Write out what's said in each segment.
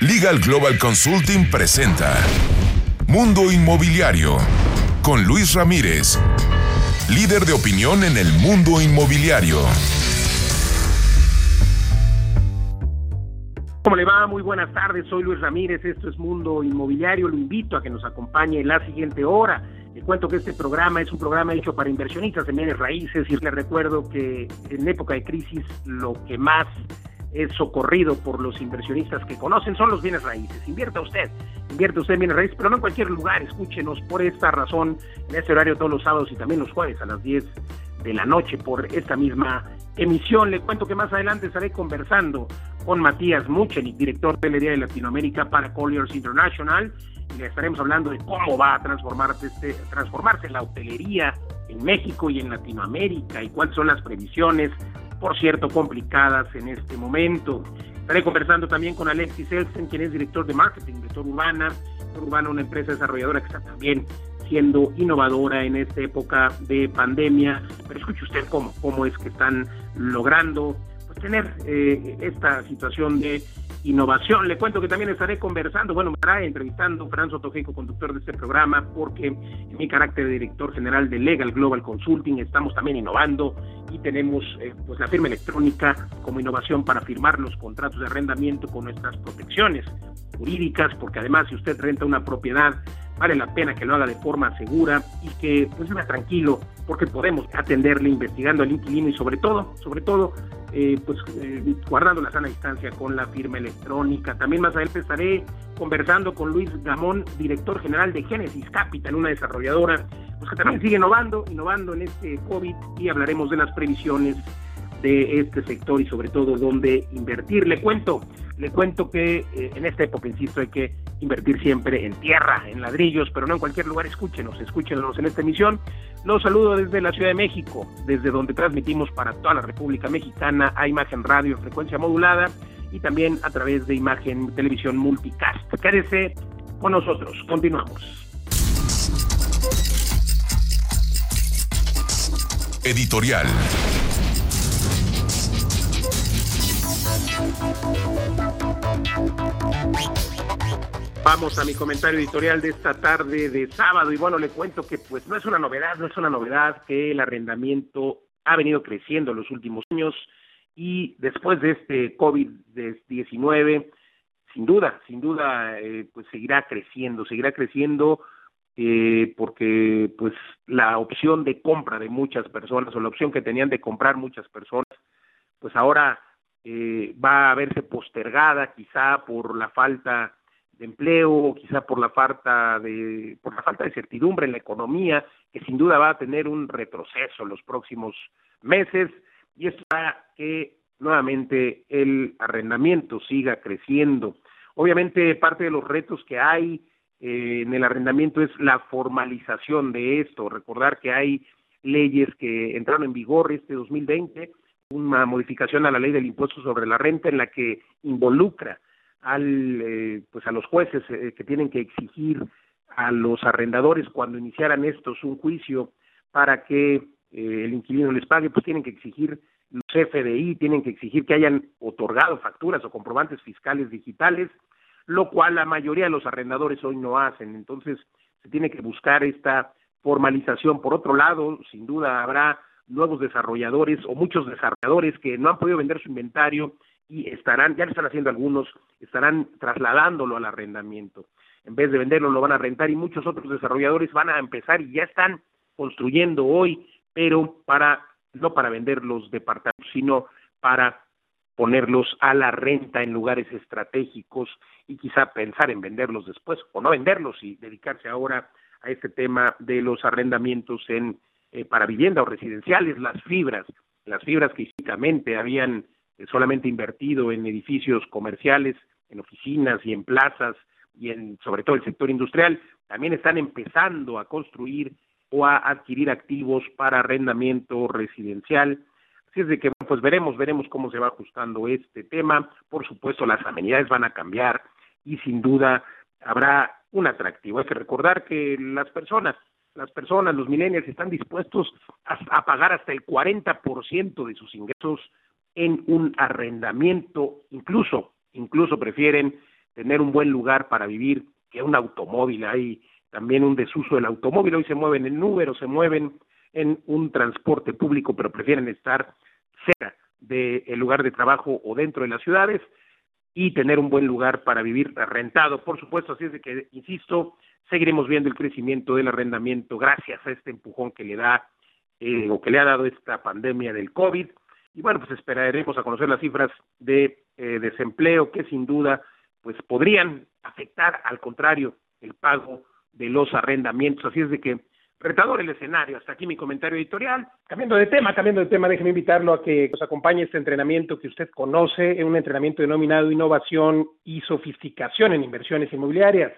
Legal Global Consulting presenta Mundo Inmobiliario con Luis Ramírez, líder de opinión en el mundo inmobiliario. ¿Cómo le va? Muy buenas tardes, soy Luis Ramírez, esto es Mundo Inmobiliario, lo invito a que nos acompañe en la siguiente hora. Le cuento que este programa es un programa hecho para inversionistas en bienes raíces y les recuerdo que en época de crisis lo que más es socorrido por los inversionistas que conocen son los bienes raíces. Invierta usted, invierta usted en bienes raíces, pero no en cualquier lugar. Escúchenos por esta razón en este horario todos los sábados y también los jueves a las 10 de la noche por esta misma emisión. Le cuento que más adelante estaré conversando con Matías Muchenik, director de de Latinoamérica para Colliers International, y le estaremos hablando de cómo va a transformarse, este, transformarse la hotelería en México y en Latinoamérica y cuáles son las previsiones por cierto, complicadas en este momento. Estaré conversando también con Alexis Elsen, quien es director de marketing de Tor Urbana. Tor Urbana, una empresa desarrolladora que está también siendo innovadora en esta época de pandemia. Pero escuche usted cómo, cómo es que están logrando pues, tener eh, esta situación de innovación. Le cuento que también estaré conversando, bueno, me estará entrevistando Fran Sotojeco, conductor de este programa, porque en mi carácter de director general de Legal Global Consulting estamos también innovando y tenemos eh, pues la firma electrónica como innovación para firmar los contratos de arrendamiento con nuestras protecciones jurídicas, porque además si usted renta una propiedad, vale la pena que lo haga de forma segura y que pues viva tranquilo, porque podemos atenderle investigando al inquilino y sobre todo, sobre todo, eh, pues eh, guardando la sana distancia con la firma electrónica. También más adelante estaré conversando con Luis Gamón, director general de Genesis Capital, una desarrolladora pues que también sigue innovando, innovando en este COVID y hablaremos de las previsiones de este sector y sobre todo dónde invertir. Le cuento, le cuento que eh, en esta época, insisto, hay que invertir siempre en tierra, en ladrillos, pero no en cualquier lugar. Escúchenos, escúchenos en esta emisión. Los saludo desde la Ciudad de México, desde donde transmitimos para toda la República Mexicana a Imagen Radio en frecuencia modulada y también a través de Imagen Televisión Multicast. Quédese con nosotros. Continuamos. Editorial. Vamos a mi comentario editorial de esta tarde de sábado y bueno, le cuento que pues no es una novedad, no es una novedad que el arrendamiento ha venido creciendo en los últimos años y después de este COVID-19, sin duda, sin duda, eh, pues seguirá creciendo, seguirá creciendo eh, porque pues la opción de compra de muchas personas o la opción que tenían de comprar muchas personas, pues ahora eh, va a verse postergada quizá por la falta de empleo, quizá por la falta de por la falta de certidumbre en la economía, que sin duda va a tener un retroceso en los próximos meses y esto hará que nuevamente el arrendamiento siga creciendo. Obviamente parte de los retos que hay eh, en el arrendamiento es la formalización de esto, recordar que hay leyes que entraron en vigor este 2020, una modificación a la ley del impuesto sobre la renta en la que involucra al, eh, pues a los jueces eh, que tienen que exigir a los arrendadores cuando iniciaran estos un juicio para que eh, el inquilino les pague, pues tienen que exigir los FDI, tienen que exigir que hayan otorgado facturas o comprobantes fiscales digitales, lo cual la mayoría de los arrendadores hoy no hacen. Entonces, se tiene que buscar esta formalización. Por otro lado, sin duda habrá nuevos desarrolladores o muchos desarrolladores que no han podido vender su inventario y estarán, ya lo están haciendo algunos, estarán trasladándolo al arrendamiento. En vez de venderlo, lo van a rentar y muchos otros desarrolladores van a empezar y ya están construyendo hoy, pero para no para vender los departamentos, sino para ponerlos a la renta en lugares estratégicos y quizá pensar en venderlos después o no venderlos y dedicarse ahora a este tema de los arrendamientos en eh, para vivienda o residenciales, las fibras, las fibras que históricamente habían eh, solamente invertido en edificios comerciales, en oficinas y en plazas y en sobre todo el sector industrial, también están empezando a construir o a adquirir activos para arrendamiento residencial. Así es de que pues veremos, veremos cómo se va ajustando este tema. Por supuesto, las amenidades van a cambiar y sin duda habrá un atractivo. Hay que recordar que las personas, las personas, los millennials están dispuestos a, pagar hasta el 40% de sus ingresos en un arrendamiento, incluso, incluso prefieren tener un buen lugar para vivir que un automóvil. Hay también un desuso del automóvil. Hoy se mueven en Uber o se mueven en un transporte público, pero prefieren estar cerca del lugar de trabajo o dentro de las ciudades y tener un buen lugar para vivir rentado, por supuesto. Así es de que, insisto, seguiremos viendo el crecimiento del arrendamiento gracias a este empujón que le da eh, o que le ha dado esta pandemia del COVID. Y bueno, pues esperaremos a conocer las cifras de eh, desempleo que sin duda pues podrían afectar al contrario el pago de los arrendamientos. Así es de que retador el escenario. Hasta aquí mi comentario editorial. Cambiando de tema, cambiando de tema, déjeme invitarlo a que nos acompañe este entrenamiento que usted conoce, un entrenamiento denominado Innovación y Sofisticación en Inversiones Inmobiliarias.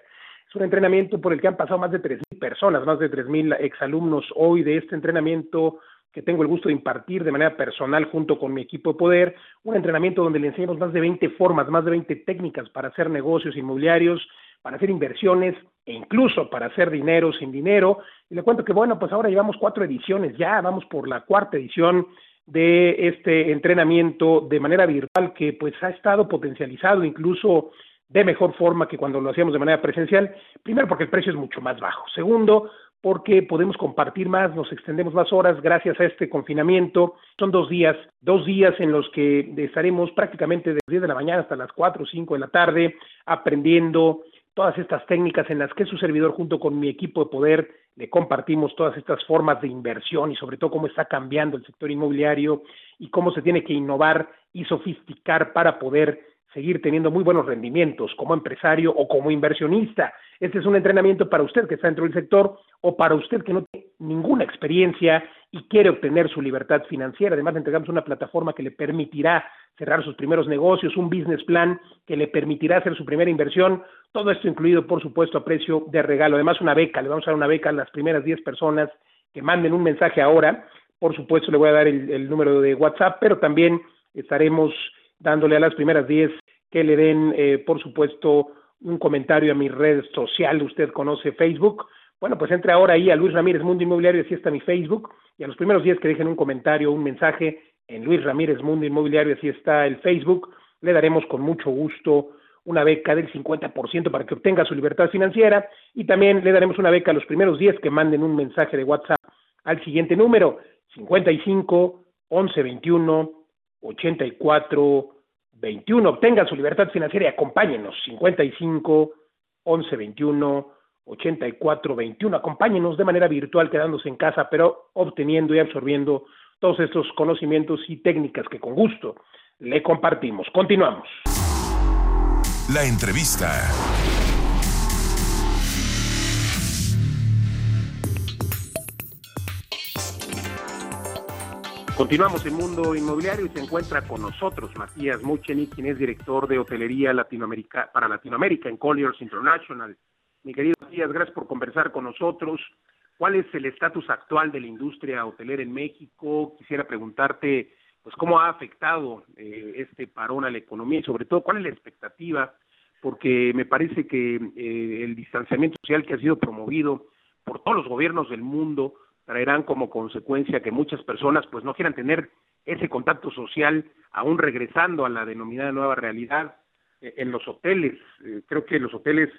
Es un entrenamiento por el que han pasado más de 3.000 personas, más de 3.000 exalumnos hoy de este entrenamiento que tengo el gusto de impartir de manera personal junto con mi equipo de poder, un entrenamiento donde le enseñamos más de 20 formas, más de 20 técnicas para hacer negocios inmobiliarios, para hacer inversiones e incluso para hacer dinero sin dinero. Y le cuento que, bueno, pues ahora llevamos cuatro ediciones, ya vamos por la cuarta edición de este entrenamiento de manera virtual que pues ha estado potencializado incluso de mejor forma que cuando lo hacíamos de manera presencial. Primero porque el precio es mucho más bajo. Segundo, porque podemos compartir más, nos extendemos más horas gracias a este confinamiento. Son dos días, dos días en los que estaremos prácticamente desde las 10 de la mañana hasta las 4 o 5 de la tarde aprendiendo todas estas técnicas en las que su servidor junto con mi equipo de poder le compartimos todas estas formas de inversión y sobre todo cómo está cambiando el sector inmobiliario y cómo se tiene que innovar y sofisticar para poder seguir teniendo muy buenos rendimientos como empresario o como inversionista. Este es un entrenamiento para usted que está dentro del sector o para usted que no ninguna experiencia y quiere obtener su libertad financiera. Además, entregamos una plataforma que le permitirá cerrar sus primeros negocios, un business plan que le permitirá hacer su primera inversión. Todo esto incluido, por supuesto, a precio de regalo. Además, una beca. Le vamos a dar una beca a las primeras 10 personas que manden un mensaje ahora. Por supuesto, le voy a dar el, el número de WhatsApp, pero también estaremos dándole a las primeras 10 que le den, eh, por supuesto, un comentario a mi red social. Usted conoce Facebook. Bueno, pues entre ahora ahí a Luis Ramírez Mundo Inmobiliario, así está mi Facebook. Y a los primeros 10 que dejen un comentario, un mensaje en Luis Ramírez Mundo Inmobiliario, así está el Facebook. Le daremos con mucho gusto una beca del 50% para que obtenga su libertad financiera y también le daremos una beca a los primeros 10 que manden un mensaje de WhatsApp al siguiente número 55 11 21 84 21. Obtengan su libertad financiera y acompáñenos 55 11 21 84 21. Acompáñenos de manera virtual quedándose en casa, pero obteniendo y absorbiendo todos estos conocimientos y técnicas que con gusto le compartimos. Continuamos. La entrevista. Continuamos en Mundo Inmobiliario y se encuentra con nosotros Matías Mucheni, quien es director de hotelería Latinoamérica, para Latinoamérica en Colliers International. Mi querido Matías, gracias por conversar con nosotros. ¿Cuál es el estatus actual de la industria hotelera en México? Quisiera preguntarte, pues, cómo ha afectado eh, este parón a la economía y, sobre todo, cuál es la expectativa, porque me parece que eh, el distanciamiento social que ha sido promovido por todos los gobiernos del mundo traerán como consecuencia que muchas personas, pues, no quieran tener ese contacto social, aún regresando a la denominada nueva realidad eh, en los hoteles. creo que los hoteles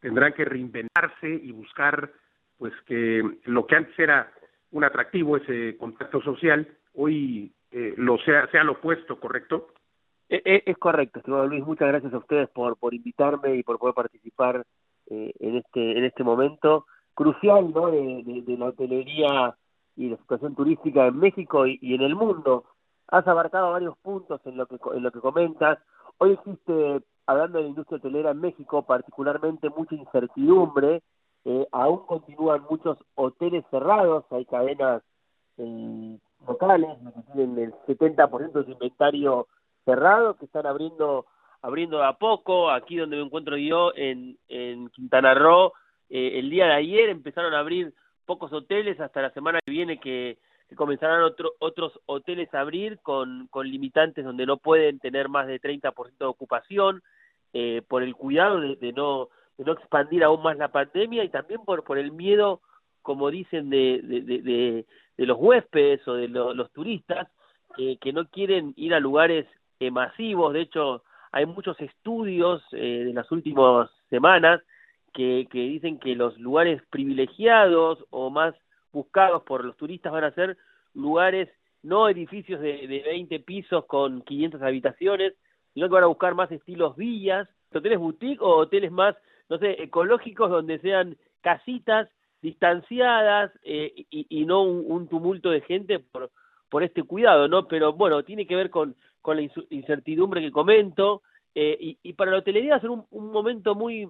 tendrán que reinventarse y buscar pues que lo que antes era un atractivo, ese contacto social, hoy eh, lo sea, sea lo opuesto, ¿correcto? E, e, es, correcto, estimado Luis, muchas gracias a ustedes por, por invitarme y por poder participar eh, en este en este momento crucial ¿no? de, la hotelería y la situación turística en México y, y, en el mundo. Has abarcado varios puntos en lo que en lo que comentas. Hoy existe, hablando de la industria hotelera en México, particularmente mucha incertidumbre eh, aún continúan muchos hoteles cerrados, hay cadenas eh, locales que tienen el 70% de su inventario cerrado, que están abriendo abriendo a poco. Aquí donde me encuentro yo, en, en Quintana Roo, eh, el día de ayer empezaron a abrir pocos hoteles, hasta la semana que viene que, comenzarán otro, otros hoteles a abrir con, con limitantes donde no pueden tener más de 30% de ocupación, eh, por el cuidado de no de no expandir aún más la pandemia y también por, por el miedo, como dicen, de, de, de, los huéspedes o de los turistas que no quieren ir a lugares eh, masivos. De hecho, hay muchos estudios eh, de las últimas semanas que, que dicen que los lugares privilegiados o más buscados por los turistas van a ser lugares, no edificios de, de 20 pisos con 500 habitaciones, sino que van a buscar más estilos villas, hoteles boutique o hoteles más, no sé, ecológicos donde sean casitas distanciadas eh, y, no un, tumulto de gente por, por este cuidado, ¿no? Pero bueno, tiene que ver con, con la incertidumbre que comento eh, y, y, para la hotelería va a ser un, un, momento muy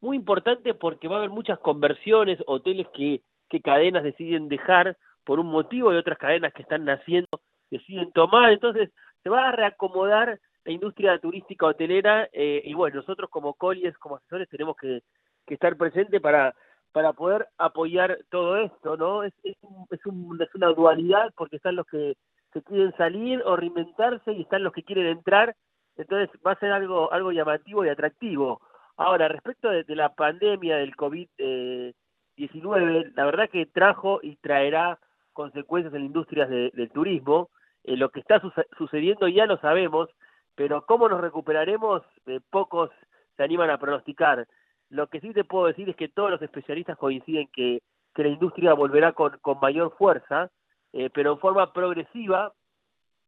muy importante porque va a haber muchas conversiones, hoteles que, que cadenas deciden dejar por un motivo y otras cadenas que están naciendo deciden tomar, entonces se va a reacomodar la industria turística hotelera eh, y bueno, nosotros como colies, como asesores tenemos que, que estar presentes para para poder apoyar todo esto, ¿no? Es, es, un, es, un, es una dualidad porque están los que quieren salir o reinventarse y están los que quieren entrar, entonces va a ser algo algo llamativo y atractivo. Ahora, respecto de, la pandemia del COVID-19, eh, la verdad que trajo y traerá consecuencias en la industria de, del turismo, eh, lo que está su sucediendo ya lo sabemos, pero cómo nos recuperaremos, eh, pocos se animan a pronosticar. Lo que sí te puedo decir es que todos los especialistas coinciden que, que la industria volverá con, con mayor fuerza, eh, pero en forma progresiva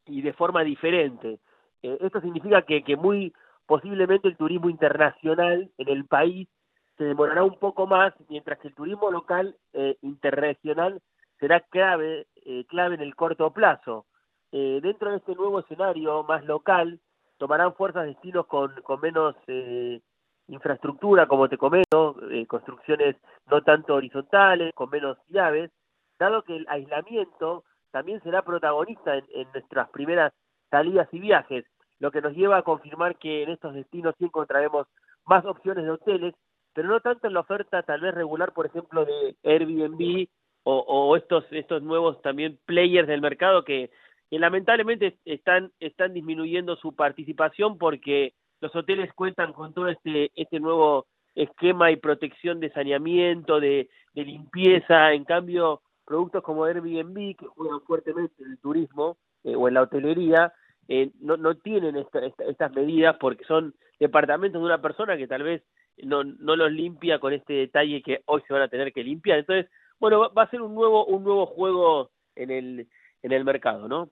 y de forma diferente. Eh, esto significa que, que muy posiblemente el turismo internacional en el país se demorará un poco más, mientras que el turismo local eh, interregional será clave, eh, clave en el corto plazo. Eh, dentro de este nuevo escenario más local, tomarán fuerzas destinos con, con menos eh, infraestructura, como te comento, eh, construcciones no tanto horizontales, con menos llaves, dado que el aislamiento también será protagonista en, en nuestras primeras salidas y viajes, lo que nos lleva a confirmar que en estos destinos sí encontraremos más opciones de hoteles, pero no tanto en la oferta tal vez regular, por ejemplo, de Airbnb o, o estos estos nuevos también players del mercado que, que lamentablemente están están disminuyendo su participación porque los hoteles cuentan con todo este, este nuevo esquema y protección de saneamiento, de, limpieza, en cambio productos como Airbnb, que juegan fuertemente en el turismo eh, o en la hotelería, eh, no, no tienen esta, esta, estas medidas porque son departamentos de una persona que tal vez no, no los limpia con este detalle que hoy se van a tener que limpiar. Entonces, bueno, va, va a ser un nuevo, un nuevo juego en el, en el mercado, ¿no?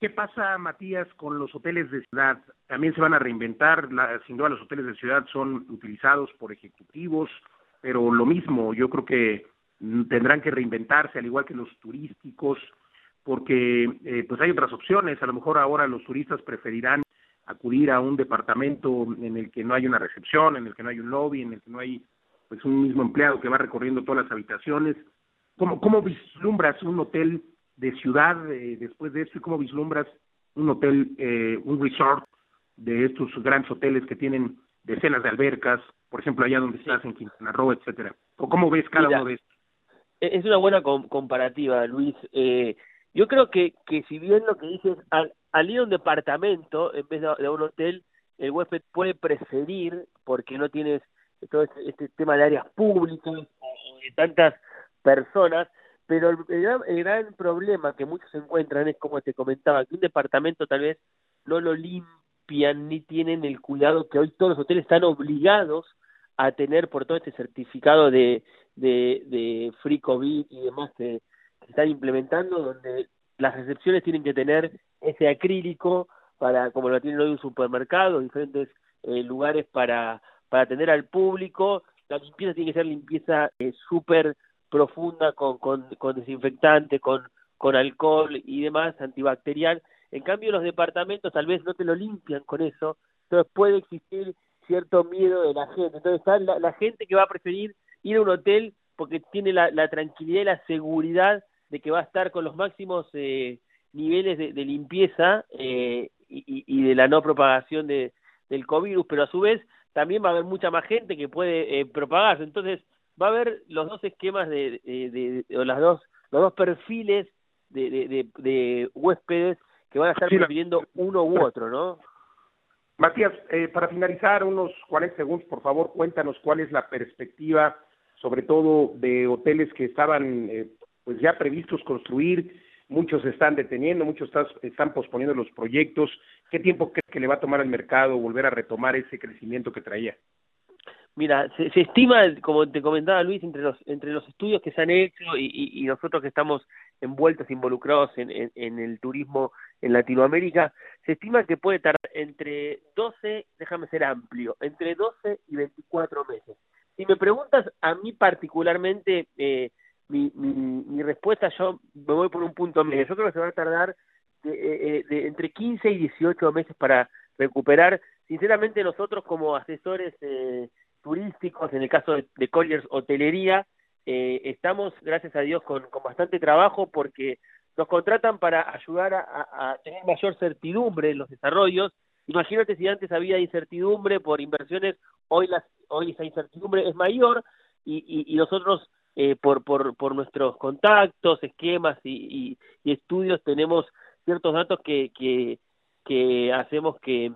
¿Qué pasa, Matías, con los hoteles de ciudad? También se van a reinventar. La, sin duda, los hoteles de ciudad son utilizados por ejecutivos, pero lo mismo, yo creo que tendrán que reinventarse, al igual que los turísticos, porque eh, pues hay otras opciones. A lo mejor ahora los turistas preferirán acudir a un departamento en el que no hay una recepción, en el que no hay un lobby, en el que no hay pues un mismo empleado que va recorriendo todas las habitaciones. ¿Cómo, cómo vislumbras un hotel de ciudad eh, después de esto y cómo vislumbras un hotel, eh, un resort de estos grandes hoteles que tienen decenas de albercas, por ejemplo, allá donde estás en Quintana Roo, etcétera? ¿O cómo ves cada Mira, uno de estos? e-, Es una buena com comparativa, Luis. Eh, yo creo que, que si bien lo que dices, al, al ir a un departamento en vez de, de un hotel, el huésped puede preferir, porque no tienes todo este, este tema de áreas públicas o de tantas personas, pero el, el, el, gran, problema que muchos encuentran es, como te comentaba, que un departamento tal vez no lo limpian ni tienen el cuidado que hoy todos los hoteles están obligados a tener por todo este certificado de, de, de free COVID y demás que, que están implementando, donde las recepciones tienen que tener ese acrílico para, como lo tienen hoy un supermercado, diferentes eh, lugares para, para atender al público. La limpieza tiene que ser limpieza eh, súper profunda con, con, con desinfectante, con, con alcohol y demás, antibacterial. En cambio, los departamentos tal vez no te lo limpian con eso, entonces puede existir cierto miedo de la gente. Entonces, la, la gente que va a preferir ir a un hotel porque tiene la, la tranquilidad y la seguridad de que va a estar con los máximos eh, niveles de, de limpieza eh, y, y, de la no propagación de, del COVID, pero a su vez también va a haber mucha más gente que puede eh, propagarse. Entonces, va a haber los dos esquemas de, de, o las dos los dos perfiles de, de, de, de huéspedes que van a estar sí, prefiriendo uno u otro, ¿no? Matías, eh, para finalizar, unos 40 segundos, por favor, cuéntanos cuál es la perspectiva, sobre todo de hoteles que estaban eh, pues ya previstos construir muchos están deteniendo, muchos están posponiendo los proyectos. ¿Qué tiempo crees que le va a tomar al mercado volver a retomar ese crecimiento que traía? Mira, se, estima, como te comentaba Luis, entre los entre los estudios que se han hecho y, y, nosotros que estamos envueltos, involucrados en, en, el turismo en Latinoamérica, se estima que puede tardar entre 12, déjame ser amplio, entre 12 y 24 meses. Si me preguntas a mí particularmente, eh, mi, mi, mi respuesta, yo me voy por un punto medio. Yo creo que se va a tardar de, eh, de entre 15 y 18 meses para recuperar. Sinceramente, nosotros como asesores... Eh, turísticos, en el caso de, Colliers Hotelería, eh, estamos, gracias a Dios, con, bastante trabajo porque nos contratan para ayudar a, tener mayor certidumbre en los desarrollos. Imagínate si antes había incertidumbre por inversiones, hoy, las, hoy esa incertidumbre es mayor y, y, nosotros eh, por, por, por nuestros contactos, esquemas y, y, estudios tenemos ciertos datos que, que, que hacemos que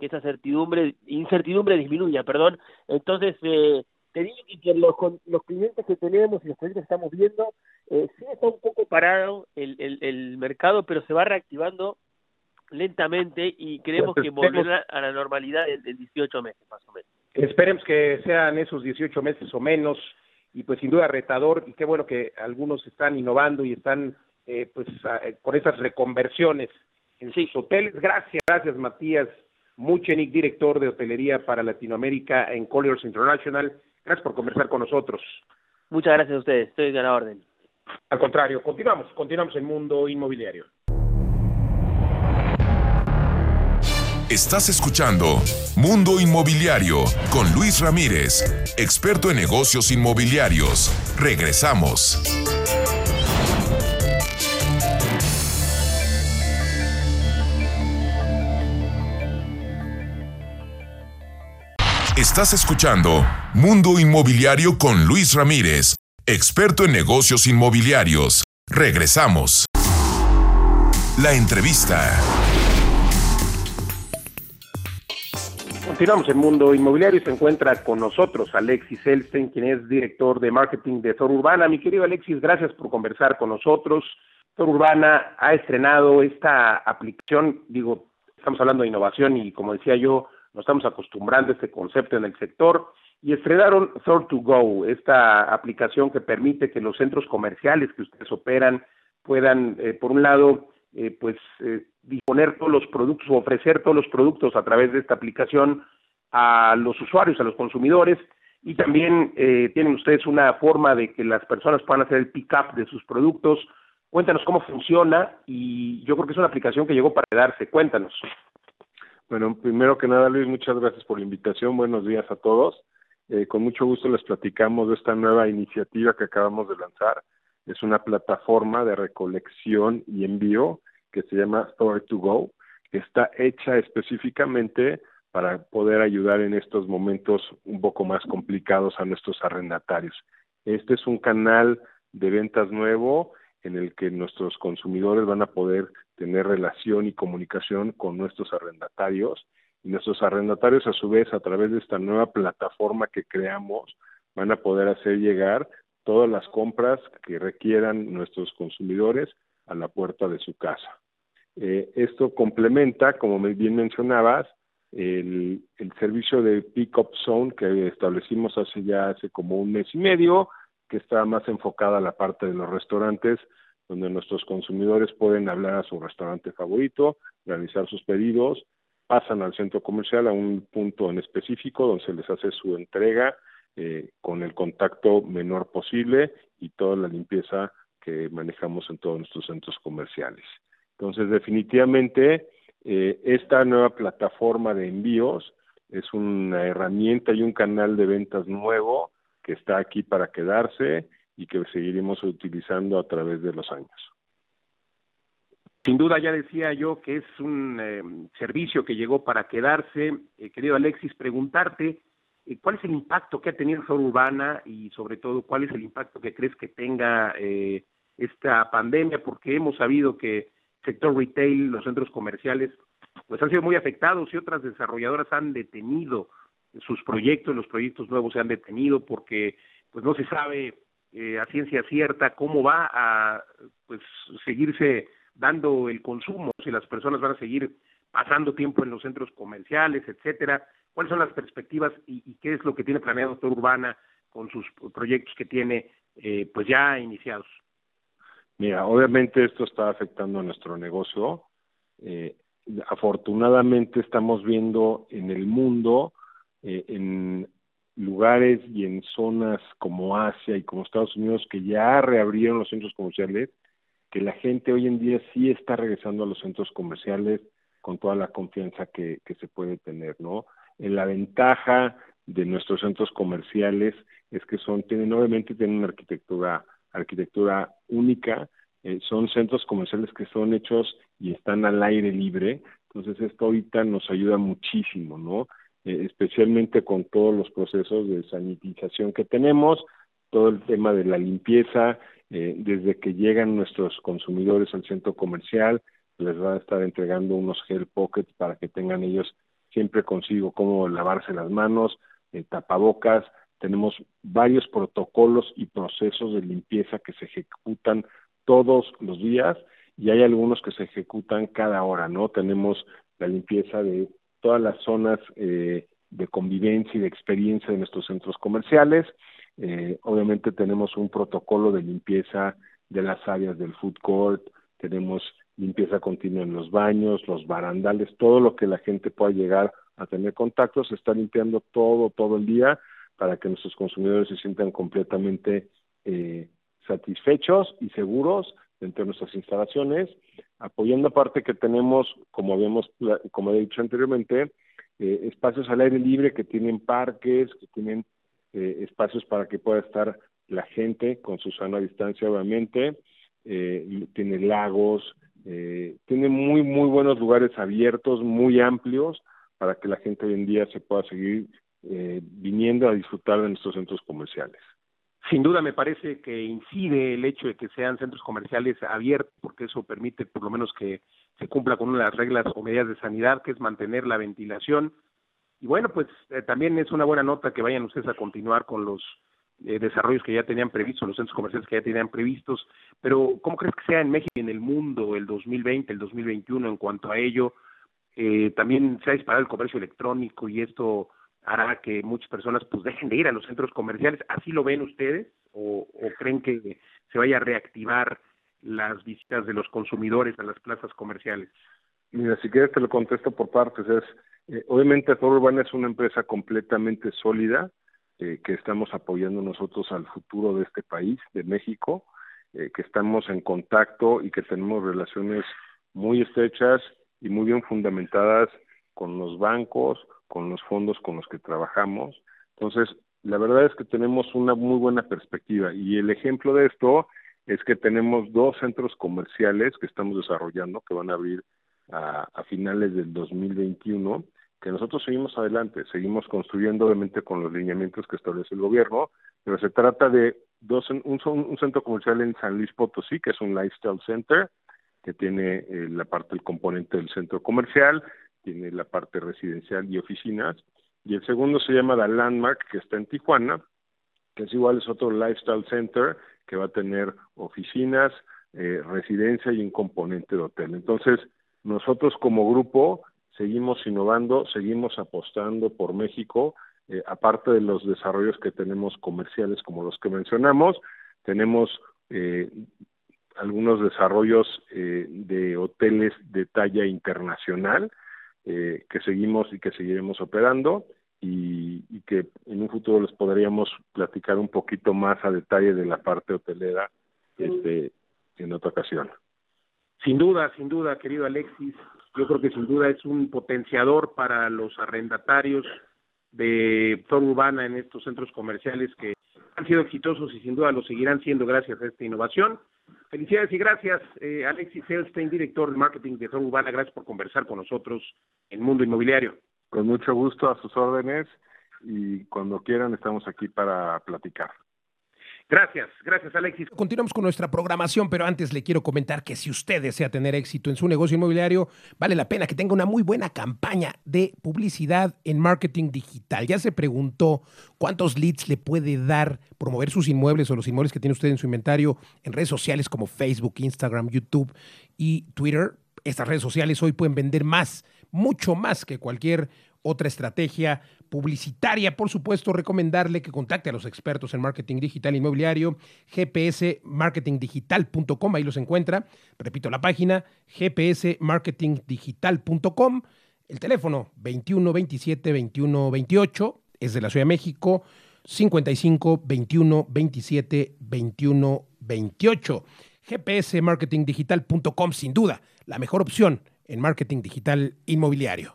que esa certidumbre, incertidumbre disminuya, perdón. Entonces, eh, te digo que los, los clientes que tenemos y los clientes que estamos viendo, eh, sí está un poco parado el, el, el mercado, pero se va reactivando lentamente y creemos pues que volverá a la normalidad en, 18 meses más o menos. Esperemos que sean esos 18 meses o menos y pues sin duda retador y qué bueno que algunos están innovando y están eh, pues con esas reconversiones en sus hoteles. Gracias, gracias Matías Muchenik, director de hotelería para Latinoamérica en Colliers International. Gracias por conversar con nosotros. Muchas gracias a ustedes, estoy de la orden. Al contrario, continuamos, continuamos en Mundo Inmobiliario. Estás escuchando Mundo Inmobiliario con Luis Ramírez, experto en negocios inmobiliarios. Regresamos. Estás escuchando Mundo Inmobiliario con Luis Ramírez, experto en negocios inmobiliarios. Regresamos. La entrevista. Continuamos en Mundo Inmobiliario y se encuentra con nosotros Alexis Elsten, quien es director de marketing de Thor Urbana. Mi querido Alexis, gracias por conversar con nosotros. Thor Urbana ha estrenado esta aplicación, digo, estamos hablando de innovación y como decía yo, nos estamos acostumbrando a este concepto en el sector y estrenaron Thor2 Go, esta aplicación que permite que los centros comerciales que ustedes operan puedan, eh, por un lado, eh, pues eh, disponer todos los productos o ofrecer todos los productos a través de esta aplicación a los usuarios, a los consumidores y también tienen ustedes una forma de que las personas puedan hacer el pick-up de sus productos. Cuéntanos cómo funciona y yo creo que es una aplicación que llegó para quedarse. Cuéntanos. Bueno, primero que nada, Luis, muchas gracias por la invitación. Buenos días a todos. Eh, con mucho gusto les platicamos de esta nueva iniciativa que acabamos de lanzar. Es una plataforma de recolección y envío que se llama Store to Go, que está hecha específicamente para poder ayudar en estos momentos un poco más complicados a nuestros arrendatarios. Este es un canal de ventas nuevo en el que nuestros consumidores van a poder tener relación y comunicación con nuestros arrendatarios y nuestros arrendatarios a su vez a través de esta nueva plataforma que creamos van a poder hacer llegar todas las compras que requieran nuestros consumidores a la puerta de su casa. Eh, esto complementa, como bien mencionabas, el, servicio de Pickup Zone que establecimos hace ya hace como un mes y medio, que está más enfocada a la parte de los restaurantes, donde nuestros consumidores pueden hablar a su restaurante favorito, realizar sus pedidos, pasan al centro comercial a un punto en específico donde se les hace su entrega eh, con el contacto menor posible y toda la limpieza que manejamos en todos nuestros centros comerciales. Entonces, definitivamente, eh, esta nueva plataforma de envíos es una herramienta y un canal de ventas nuevo que está aquí para quedarse y que seguiremos utilizando a través de los años. Sin duda, ya decía yo que es un eh, servicio que llegó para quedarse. Eh, querido Alexis, preguntarte eh, cuál es el impacto que ha tenido Zona Urbana y sobre todo cuál es el impacto que crees que tenga esta pandemia, porque hemos sabido que el sector retail, los centros comerciales, pues han sido muy afectados y otras desarrolladoras han detenido sus proyectos, los proyectos nuevos se han detenido porque pues no se sabe eh, a ciencia cierta cómo va a pues seguirse dando el consumo, si las personas van a seguir pasando tiempo en los centros comerciales, etcétera. ¿Cuáles son las perspectivas y, qué es lo que tiene planeado Doctor Urbana con sus proyectos que tiene eh, pues ya iniciados? Mira, obviamente esto está afectando a nuestro negocio. Eh, afortunadamente estamos viendo en el mundo, eh, en lugares y en zonas como Asia y como Estados Unidos que ya reabrieron los centros comerciales, que la gente hoy en día sí está regresando a los centros comerciales con toda la confianza que, que se puede tener, ¿no? En la ventaja de nuestros centros comerciales es que son, tienen, obviamente tienen una arquitectura, arquitectura única, eh, son centros comerciales que son hechos y están al aire libre, entonces esto ahorita nos ayuda muchísimo, ¿no? Eh, especialmente con todos los procesos de sanitización que tenemos, todo el tema de la limpieza, eh, desde que llegan nuestros consumidores al centro comercial, les van a estar entregando unos gel pockets para que tengan ellos siempre consigo cómo lavarse las manos, eh, tapabocas, tenemos varios protocolos y procesos de limpieza que se ejecutan todos los días y hay algunos que se ejecutan cada hora, ¿no? Tenemos la limpieza de todas las zonas eh, de convivencia y de experiencia de nuestros centros comerciales. Eh, obviamente tenemos un protocolo de limpieza de las áreas del food court, tenemos limpieza continua en los baños, los barandales, todo lo que la gente pueda llegar a tener contacto, se está limpiando todo, todo el día para que nuestros consumidores se sientan completamente eh, satisfechos y seguros dentro de nuestras instalaciones, apoyando aparte que tenemos, como habíamos, como dicho anteriormente, eh, espacios al aire libre que tienen parques, que tienen eh, espacios para que pueda estar la gente con su sana distancia, obviamente, eh, tiene lagos, eh, tiene muy, muy buenos lugares abiertos, muy amplios, para que la gente hoy en día se pueda seguir viniendo a disfrutar de nuestros centros comerciales. Sin duda me parece que incide el hecho de que sean centros comerciales abiertos, porque eso permite por lo menos que se cumpla con una de las reglas o medidas de sanidad, que es mantener la ventilación. Y bueno, pues eh, también es una buena nota que vayan ustedes a continuar con los eh, desarrollos que ya tenían previstos, los centros comerciales que ya tenían previstos, pero ¿cómo crees que sea en México y en el mundo el 2020, el 2021 en cuanto a ello? Eh, también se ha disparado el comercio electrónico y esto hará que muchas personas pues dejen de ir a los centros comerciales. ¿Así lo ven ustedes o, creen que se vaya a reactivar las visitas de los consumidores a las plazas comerciales? Mira, si quieres te lo contesto por partes. Es, eh, obviamente Toro Urbana es una empresa completamente sólida, eh, que estamos apoyando nosotros al futuro de este país, de México, eh, que estamos en contacto y que tenemos relaciones muy estrechas y muy bien fundamentadas con los bancos, con los fondos con los que trabajamos. Entonces, la verdad es que tenemos una muy buena perspectiva y el ejemplo de esto es que tenemos dos centros comerciales que estamos desarrollando que van a abrir a, finales del 2021 que nosotros seguimos adelante, seguimos construyendo obviamente con los lineamientos que establece el gobierno, pero se trata de dos, un, un centro comercial en San Luis Potosí, que es un lifestyle center, que tiene eh, la parte del componente del centro comercial, tiene la parte residencial y oficinas, y el segundo se llama la Landmark, que está en Tijuana, que es igual, es otro lifestyle center que va a tener oficinas, eh, residencia y un componente de hotel. Entonces, nosotros como grupo seguimos innovando, seguimos apostando por México, eh, aparte de los desarrollos que tenemos comerciales como los que mencionamos, tenemos eh, algunos desarrollos de hoteles de talla internacional que seguimos y que seguiremos operando y, y, que en un futuro les podríamos platicar un poquito más a detalle de la parte hotelera este, en otra ocasión. Sin duda, sin duda, querido Alexis, yo creo que sin duda es un potenciador para los arrendatarios de zona urbana en estos centros comerciales que han sido exitosos y sin duda lo seguirán siendo gracias a esta innovación. Felicidades y gracias, eh, Alexis Elstein, director de marketing de zona urbana. Gracias por conversar con nosotros en Mundo Inmobiliario. Con mucho gusto a sus órdenes y cuando quieran estamos aquí para platicar. Gracias, gracias Alexis. Continuamos con nuestra programación, pero antes le quiero comentar que si usted desea tener éxito en su negocio inmobiliario, vale la pena que tenga una muy buena campaña de publicidad en marketing digital. Ya se preguntó cuántos leads le puede dar promover sus inmuebles o los inmuebles que tiene usted en su inventario en redes sociales como Facebook, Instagram, YouTube y Twitter. Estas redes sociales hoy pueden vender más, mucho más que cualquier otra estrategia publicitaria. Por supuesto, recomendarle que contacte a los expertos en marketing digital inmobiliario, gpsmarketingdigital.com, ahí los encuentra. Repito la página, gpsmarketingdigital.com. El teléfono 21 27 21 28 es de la Ciudad de México, 55 21 27 21 28. gpsmarketingdigital.com, sin duda, la mejor opción en marketing digital inmobiliario.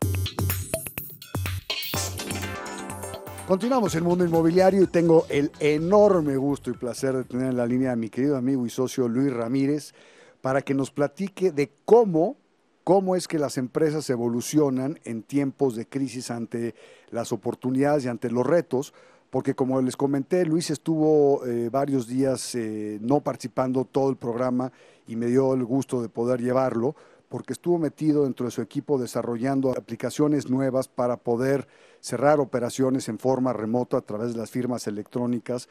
Continuamos el mundo inmobiliario y tengo el enorme gusto y placer de tener en la línea a mi querido amigo y socio Luis Ramírez para que nos platique de cómo, cómo es que las empresas evolucionan en tiempos de crisis ante las oportunidades y ante los retos, porque como les comenté, Luis estuvo eh, varios días eh, no participando todo el programa y me dio el gusto de poder llevarlo porque estuvo metido dentro de su equipo desarrollando aplicaciones nuevas para poder cerrar operaciones en forma remota a través de las firmas electrónicas.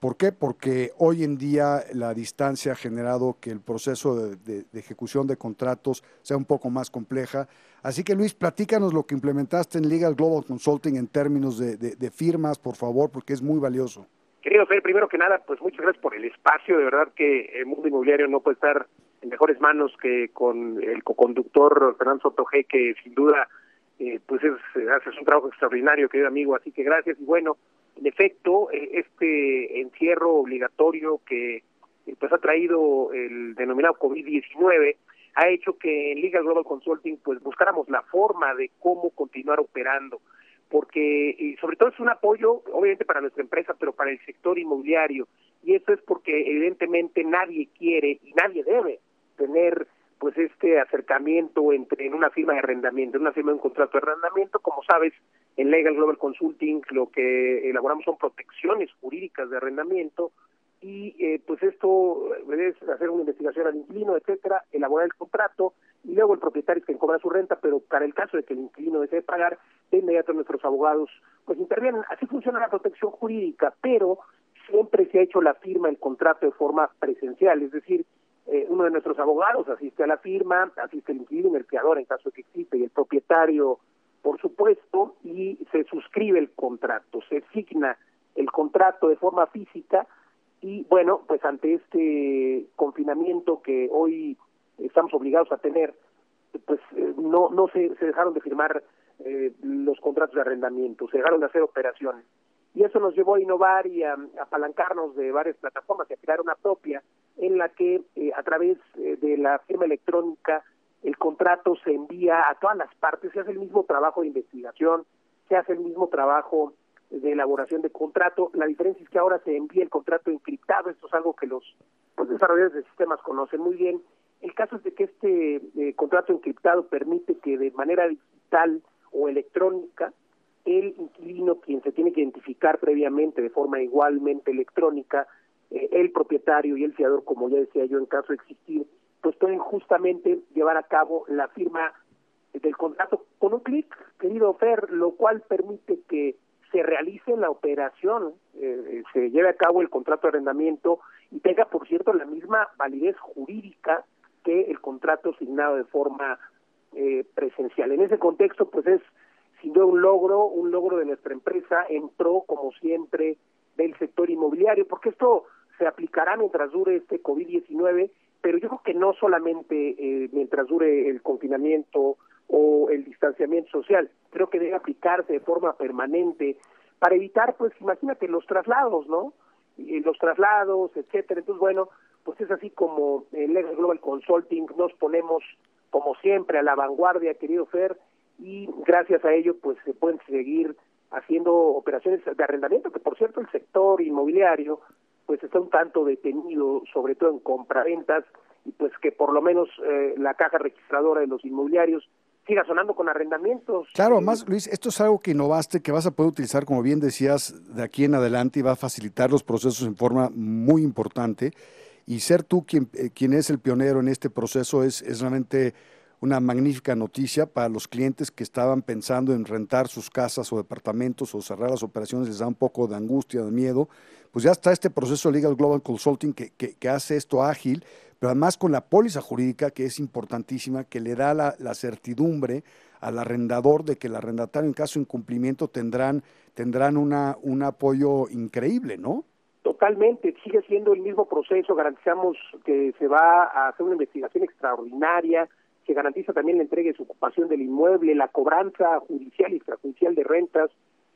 ¿Por qué? Porque hoy en día la distancia ha generado que el proceso de, ejecución de contratos sea un poco más compleja. Así que Luis, platícanos lo que implementaste en Legal Global Consulting en términos de, firmas, por favor, porque es muy valioso. Querido Fer, primero que nada, pues muchas gracias por el espacio. De verdad que el mundo inmobiliario no puede estar en mejores manos que con el coconductor Fernando Soto que sin duda eh, pues es, haces un trabajo extraordinario, querido amigo, así que gracias. Y bueno, en efecto, eh, este encierro obligatorio que eh, pues ha traído el denominado COVID-19 ha hecho que en Liga Global Consulting pues buscáramos la forma de cómo continuar operando porque y sobre todo es un apoyo obviamente para nuestra empresa pero para el sector inmobiliario y eso es porque evidentemente nadie quiere y nadie debe tener pues este acercamiento entre en una firma de arrendamiento, en una firma de un contrato de arrendamiento, como sabes, en Legal Global Consulting lo que elaboramos son protecciones jurídicas de arrendamiento y eh, pues esto es hacer una investigación al inquilino, etcétera, elaborar el contrato y luego el propietario es quien cobra su renta, pero para el caso de que el inquilino desee pagar, de inmediato nuestros abogados pues intervienen. Así funciona la protección jurídica, pero siempre se ha hecho la firma, el contrato de forma presencial, es decir, eh, uno de nuestros abogados asiste a la firma, asiste el inquilino, el fiador en caso de que existe, y el propietario, por supuesto, y se suscribe el contrato, se signa el contrato de forma física y bueno, pues ante este confinamiento que hoy estamos obligados a tener, pues eh, no no se, se dejaron de firmar eh, los contratos de arrendamiento, se dejaron de hacer operaciones. Y eso nos llevó a innovar y a, apalancarnos de varias plataformas y a crear una propia en la que eh, a través eh, de la firma electrónica el contrato se envía a todas las partes, se hace el mismo trabajo de investigación, se hace el mismo trabajo de elaboración de contrato. La diferencia es que ahora se envía el contrato encriptado, esto es algo que los pues, desarrolladores de sistemas conocen muy bien. El caso es de que este eh, contrato encriptado permite que de manera digital o electrónica el inquilino, quien se tiene que identificar previamente de forma igualmente electrónica, eh, el propietario y el fiador, como ya decía yo, en caso de existir, pues pueden justamente llevar a cabo la firma del contrato con un clic, querido Fer, lo cual permite que se realice la operación, eh, se lleve a cabo el contrato de arrendamiento y tenga, por cierto, la misma validez jurídica que el contrato asignado de forma eh, presencial. En ese contexto, pues es sin duda un logro, un logro de nuestra empresa en pro, como siempre, del sector inmobiliario, porque esto se aplicará mientras dure este COVID-19, pero yo creo que no solamente eh, mientras dure el confinamiento o el distanciamiento social, creo que debe aplicarse de forma permanente para evitar, pues imagínate, los traslados, ¿no? Los traslados, etcétera. Entonces, bueno, pues es así como Legal Global Consulting nos ponemos, como siempre, a la vanguardia, querido Fer, y gracias a ello pues se pueden seguir haciendo operaciones de arrendamiento, que por cierto el sector inmobiliario pues está un tanto detenido, sobre todo en compraventas, y pues que por lo menos eh, la caja registradora de los inmobiliarios siga sonando con arrendamientos. Claro, más Luis, esto es algo que innovaste, que vas a poder utilizar, como bien decías, de aquí en adelante y va a facilitar los procesos en forma muy importante. Y ser tú quien, eh, quien es el pionero en este proceso es, es realmente una magnífica noticia para los clientes que estaban pensando en rentar sus casas o departamentos o cerrar las operaciones, les da un poco de angustia, de miedo. Pues ya está este proceso Legal Global Consulting que, que, hace esto ágil, pero además con la póliza jurídica que es importantísima, que le da la, la certidumbre al arrendador de que el arrendatario en caso de incumplimiento tendrán, tendrán una, un apoyo increíble, ¿no? Totalmente, sigue siendo el mismo proceso, garantizamos que se va a hacer una investigación extraordinaria, se garantiza también la entrega y su ocupación del inmueble, la cobranza judicial y extrajudicial de rentas,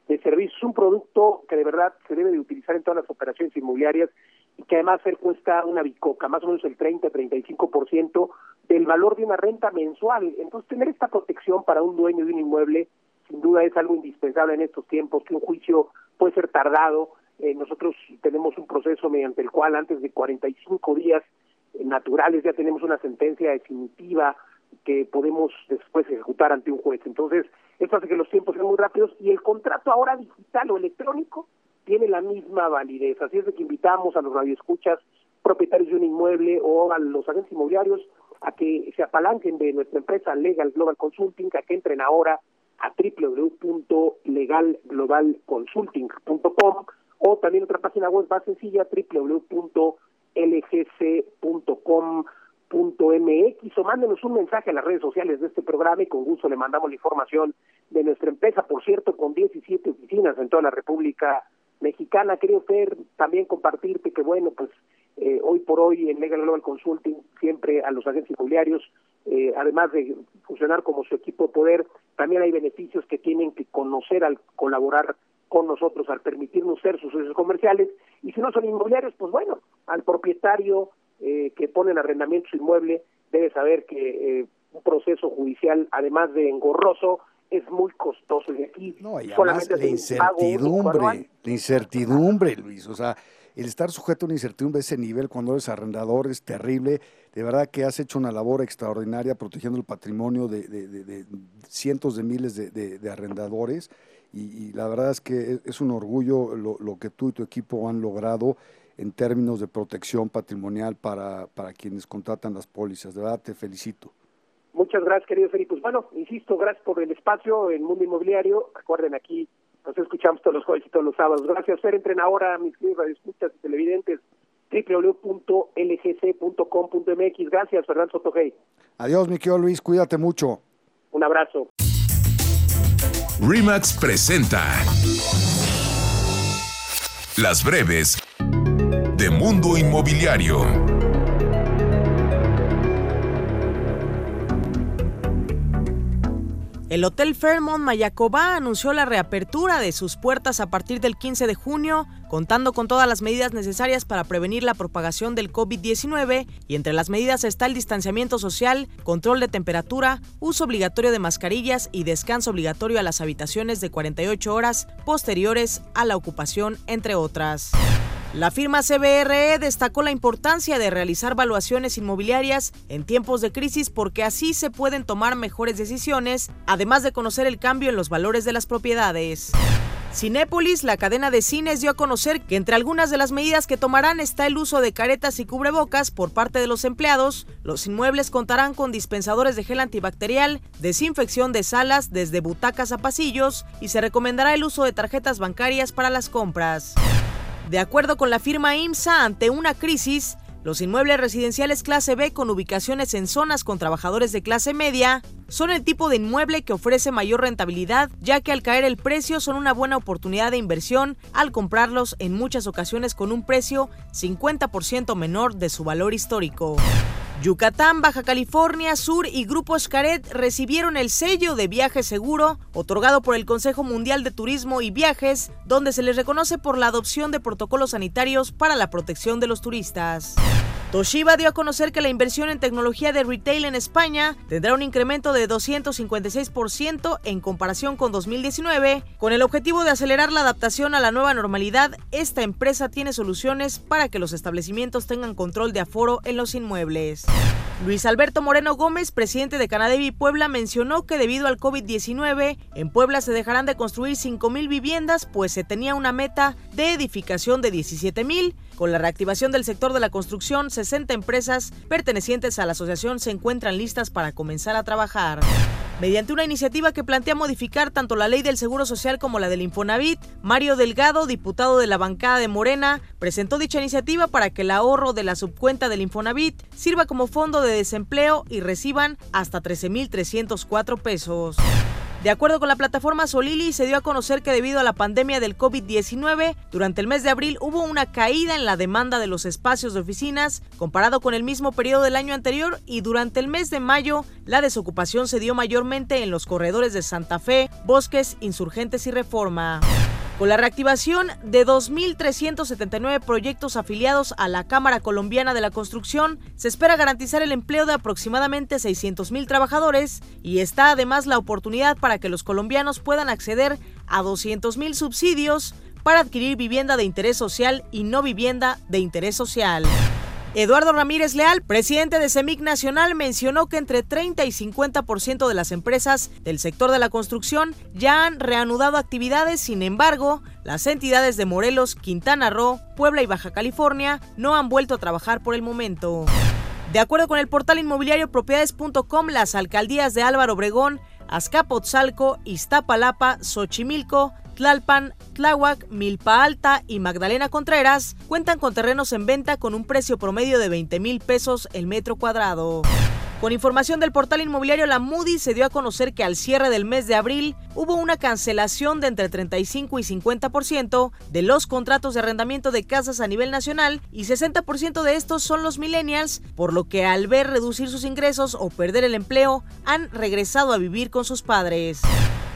de servicios, un producto que de verdad se debe de utilizar en todas las operaciones inmobiliarias y que además él cuesta una bicoca, más o menos el 30-35% del valor de una renta mensual. Entonces, tener esta protección para un dueño de un inmueble, sin duda es algo indispensable en estos tiempos, que un juicio puede ser tardado. Eh, nosotros tenemos un proceso mediante el cual antes de 45 días eh, naturales ya tenemos una sentencia definitiva que podemos después ejecutar ante un juez. Entonces, esto hace que los tiempos sean muy rápidos y el contrato ahora digital o electrónico tiene la misma validez. Así es de que invitamos a los radioescuchas, propietarios de un inmueble o a los agentes inmobiliarios a que se apalanquen de nuestra empresa Legal Global Consulting, a que entren ahora a www.legalglobalconsulting.com o también otra página web más sencilla www.lgc.com .mx o mándenos un mensaje a las redes sociales de este programa y con gusto le mandamos la información de nuestra empresa, por cierto, con 17 oficinas en toda la República Mexicana. Quería usted también compartirte que, bueno, pues eh, hoy por hoy en Legal Global Consulting, siempre a los agentes inmobiliarios, eh, además de funcionar como su equipo de poder, también hay beneficios que tienen que conocer al colaborar con nosotros, al permitirnos ser sus socios comerciales. Y si no son inmobiliarios, pues bueno, al propietario eh, que pone en arrendamiento su inmueble debe saber que eh, un proceso judicial, además de engorroso, es muy costoso. Y aquí no, y además la incertidumbre, la incertidumbre, Luis. O sea, el estar sujeto a una incertidumbre de ese nivel cuando eres arrendador es terrible. De verdad que has hecho una labor extraordinaria protegiendo el patrimonio de, cientos de miles de, arrendadores. Y, la verdad es que es, un orgullo lo que tú y tu equipo han logrado en términos de protección patrimonial para, para quienes contratan las pólizas. De verdad, te felicito. Muchas gracias, querido Felipe. Pues bueno, insisto, gracias por el espacio en Mundo Inmobiliario. Recuerden, aquí nos escuchamos todos los jueves y todos los sábados. Gracias, Fer. Entren ahora, mis queridos radioescuchas y televidentes, www.lgc.com.mx. Gracias, Fernando Sotogey. Adiós, mi querido Luis. Cuídate mucho. Un abrazo. Remax presenta Las Breves de Mundo Inmobiliario. El Hotel Fairmont Mayacoba anunció la reapertura de sus puertas a partir del 15 de junio, contando con todas las medidas necesarias para prevenir la propagación del COVID-19 y entre las medidas está el distanciamiento social, control de temperatura, uso obligatorio de mascarillas y descanso obligatorio a las habitaciones de 48 horas posteriores a la ocupación, entre otras. La firma CBRE destacó la importancia de realizar valuaciones inmobiliarias en tiempos de crisis porque así se pueden tomar mejores decisiones, además de conocer el cambio en los valores de las propiedades. Cinépolis, la cadena de cines, dio a conocer que entre algunas de las medidas que tomarán está el uso de caretas y cubrebocas por parte de los empleados. Los inmuebles contarán con dispensadores de gel antibacterial, desinfección de salas desde butacas a pasillos y se recomendará el uso de tarjetas bancarias para las compras. De acuerdo con la firma IMSA, ante una crisis, los inmuebles residenciales clase B con ubicaciones en zonas con trabajadores de clase media son el tipo de inmueble que ofrece mayor rentabilidad, ya que al caer el precio son una buena oportunidad de inversión al comprarlos en muchas ocasiones con un precio 50% menor de su valor histórico. Yucatán, Baja California Sur y Grupo Escaret recibieron el sello de viaje seguro otorgado por el Consejo Mundial de Turismo y Viajes, donde se les reconoce por la adopción de protocolos sanitarios para la protección de los turistas. Toshiba dio a conocer que la inversión en tecnología de retail en España tendrá un incremento de 256% en comparación con 2019. Con el objetivo de acelerar la adaptación a la nueva normalidad, esta empresa tiene soluciones para que los establecimientos tengan control de aforo en los inmuebles. Luis Alberto Moreno Gómez, presidente de Canadevi Puebla, mencionó que debido al COVID-19, en Puebla se dejarán de construir 5.000 viviendas, pues se tenía una meta de edificación de 17.000. Con la reactivación del sector de la construcción, 60 empresas pertenecientes a la asociación se encuentran listas para comenzar a trabajar. Mediante una iniciativa que plantea modificar tanto la ley del Seguro Social como la del Infonavit, Mario Delgado, diputado de la bancada de Morena, presentó dicha iniciativa para que el ahorro de la subcuenta del Infonavit sirva como fondo de desempleo y reciban hasta 13.304 pesos. De acuerdo con la plataforma Solili, se dio a conocer que debido a la pandemia del COVID-19, durante el mes de abril hubo una caída en la demanda de los espacios de oficinas comparado con el mismo periodo del año anterior y durante el mes de mayo la desocupación se dio mayormente en los corredores de Santa Fe, Bosques, Insurgentes y Reforma. Con la reactivación de 2.379 proyectos afiliados a la Cámara Colombiana de la Construcción, se espera garantizar el empleo de aproximadamente 600.000 trabajadores y está además la oportunidad para que los colombianos puedan acceder a 200.000 subsidios para adquirir vivienda de interés social y no vivienda de interés social. Eduardo Ramírez Leal, presidente de CEMIC Nacional, mencionó que entre 30 y 50% de las empresas del sector de la construcción ya han reanudado actividades, sin embargo, las entidades de Morelos, Quintana Roo, Puebla y Baja California no han vuelto a trabajar por el momento. De acuerdo con el portal inmobiliario propiedades.com, las alcaldías de Álvaro Obregón, Azcapotzalco, Iztapalapa, Xochimilco, Tlalpan, Tláhuac, Milpa Alta y Magdalena Contreras cuentan con terrenos en venta con un precio promedio de 20 mil pesos el metro cuadrado. Con información del portal inmobiliario La Moody se dio a conocer que al cierre del mes de abril hubo una cancelación de entre 35 y 50% de los contratos de arrendamiento de casas a nivel nacional y 60% de estos son los millennials, por lo que al ver reducir sus ingresos o perder el empleo han regresado a vivir con sus padres.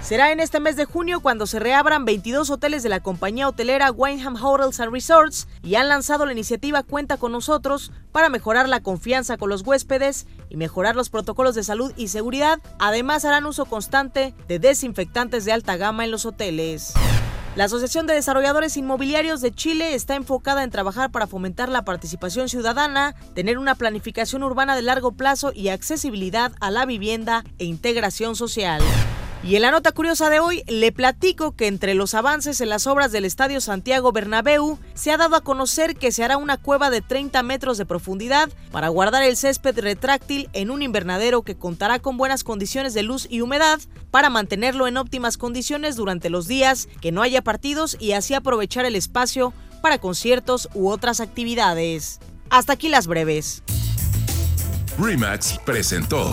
Será en este mes de junio cuando se reabran 22 hoteles de la compañía hotelera Wineham Hotels and Resorts y han lanzado la iniciativa Cuenta con nosotros para mejorar la confianza con los huéspedes y mejorar los protocolos de salud y seguridad. Además harán uso constante de desinfectantes de alta gama en los hoteles. La Asociación de Desarrolladores Inmobiliarios de Chile está enfocada en trabajar para fomentar la participación ciudadana, tener una planificación urbana de largo plazo y accesibilidad a la vivienda e integración social. Y en la nota curiosa de hoy le platico que entre los avances en las obras del Estadio Santiago Bernabéu se ha dado a conocer que se hará una cueva de 30 metros de profundidad para guardar el césped retráctil en un invernadero que contará con buenas condiciones de luz y humedad para mantenerlo en óptimas condiciones durante los días que no haya partidos y así aprovechar el espacio para conciertos u otras actividades. Hasta aquí las breves. Remax presentó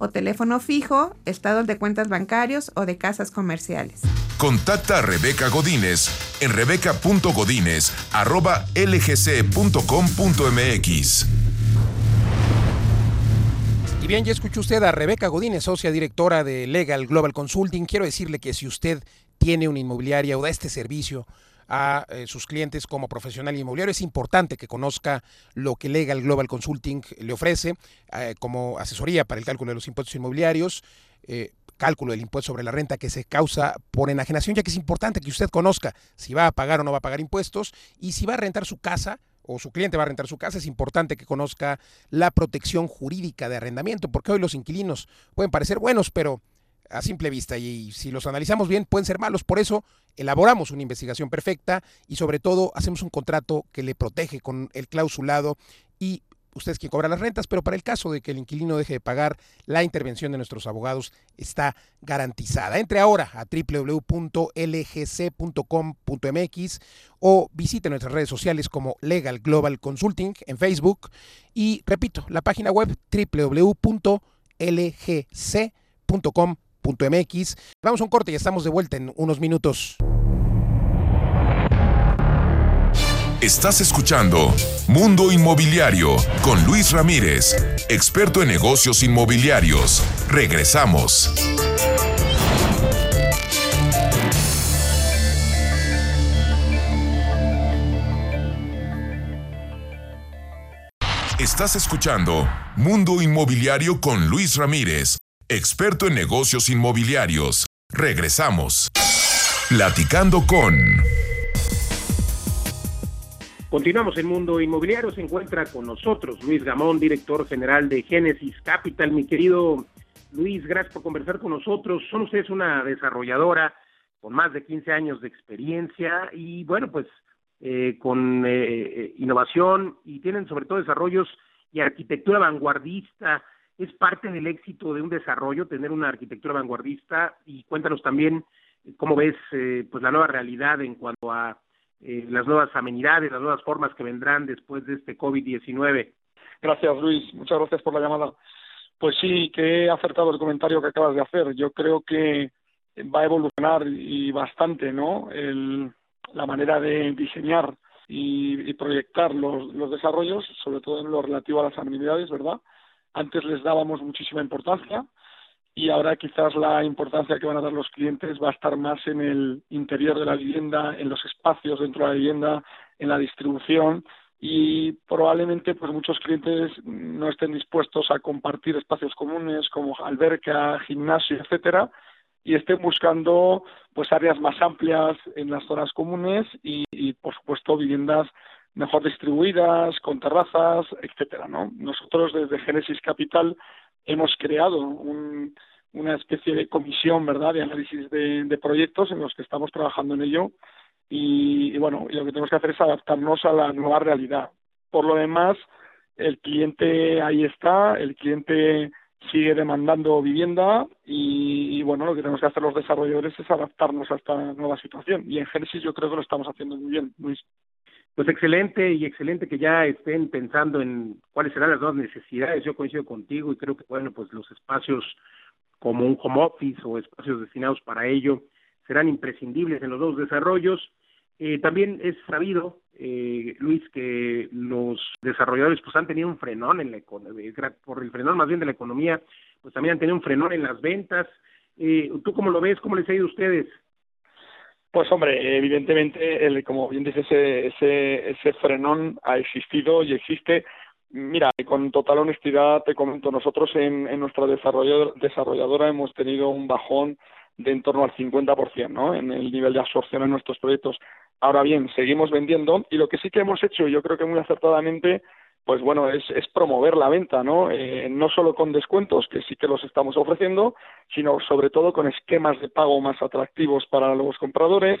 o teléfono fijo, estados de cuentas bancarios o de casas comerciales. Contacta a Rebeca Godínez en rebeca.godínez.lgc.com.mx. Y bien, ya escuchó usted a Rebeca Godínez, socia directora de Legal Global Consulting. Quiero decirle que si usted tiene una inmobiliaria o da este servicio, a eh, sus clientes como profesional inmobiliario. Es importante que conozca lo que Legal Global Consulting le ofrece eh, como asesoría para el cálculo de los impuestos inmobiliarios. Eh, cálculo del impuesto sobre la renta que se causa por enajenación, ya que es importante que usted conozca si va a pagar o no va a pagar impuestos y si va a rentar su casa o su cliente va a rentar su casa, es importante que conozca la protección jurídica de arrendamiento, porque hoy los inquilinos pueden parecer buenos, pero a simple vista y si los analizamos bien pueden ser malos. Por eso elaboramos una investigación perfecta y sobre todo hacemos un contrato que le protege con el clausulado y usted es quien cobra las rentas, pero para el caso de que el inquilino deje de pagar, la intervención de nuestros abogados está garantizada. Entre ahora a www.lgc.com.mx o visite nuestras redes sociales como Legal Global Consulting en Facebook y repito, la página web www.lgc.com.mx .mx. Vamos a un corte y estamos de vuelta en unos minutos. Estás escuchando Mundo Inmobiliario con Luis Ramírez, experto en negocios inmobiliarios. Regresamos. Estás escuchando Mundo Inmobiliario con Luis Ramírez, experto en negocios inmobiliarios. Regresamos. Platicando con... Continuamos en Mundo Inmobiliario. Se encuentra con nosotros Luis Gamón, director general de Genesis Capital. Mi querido Luis, gracias por conversar con nosotros. Son ustedes una desarrolladora con más de 15 años de experiencia y, bueno, pues eh, con eh, eh, innovación y tienen sobre todo desarrollos y arquitectura vanguardista. Es parte del éxito de un desarrollo tener una arquitectura vanguardista y cuéntanos también cómo ves pues la nueva realidad en cuanto a eh, las nuevas amenidades, las nuevas formas que vendrán después de este COVID-19. Gracias, Luis. Muchas gracias por la llamada. Pues sí, que he acertado el comentario que acabas de hacer. Yo creo que va a evolucionar y bastante, ¿no? El, la manera de diseñar y, y proyectar los, los desarrollos, sobre todo en lo relativo a las amenidades, ¿verdad? Antes les dábamos muchísima importancia, y ahora quizás la importancia que van a dar los clientes va a estar más en el interior de la vivienda, en los espacios dentro de la vivienda, en la distribución y probablemente pues muchos clientes no estén dispuestos a compartir espacios comunes como alberca, gimnasio, etcétera y estén buscando pues áreas más amplias en las zonas comunes y, y por supuesto viviendas mejor distribuidas, con terrazas, etcétera, ¿no? Nosotros desde Génesis Capital hemos creado un, una especie de comisión, ¿verdad?, de análisis de, proyectos en los que estamos trabajando en ello y, bueno, y lo que tenemos que hacer es adaptarnos a la nueva realidad. Por lo demás, el cliente ahí está, el cliente sigue demandando vivienda y, bueno, lo que tenemos que hacer los desarrolladores es adaptarnos a esta nueva situación. Y en Génesis yo creo que lo estamos haciendo muy bien. Pues excelente y excelente que ya estén pensando en cuáles serán las nuevas necesidades. Yo coincido contigo y creo que, bueno, pues los espacios como un home office o espacios destinados para ello serán imprescindibles en los dos desarrollos. Eh, también es sabido, eh, Luis, que los desarrolladores pues han tenido un frenón en la economía, por el frenón más bien de la economía, pues también han tenido un frenón en las ventas. Eh, ¿Tú cómo lo ves? ¿Cómo les ha ido a ustedes? Pues hombre, evidentemente, el, como bien dices, ese, ese, ese frenón ha existido y existe. Mira, con total honestidad te comento, nosotros en, en nuestra desarrolladora hemos tenido un bajón de en torno al 50%, ¿no? En el nivel de absorción en nuestros proyectos. Ahora bien, seguimos vendiendo y lo que sí que hemos hecho, yo creo que muy acertadamente, pues bueno, es, es promover la venta, ¿no? Eh, no solo con descuentos, que sí que los estamos ofreciendo, sino sobre todo con esquemas de pago más atractivos para los compradores.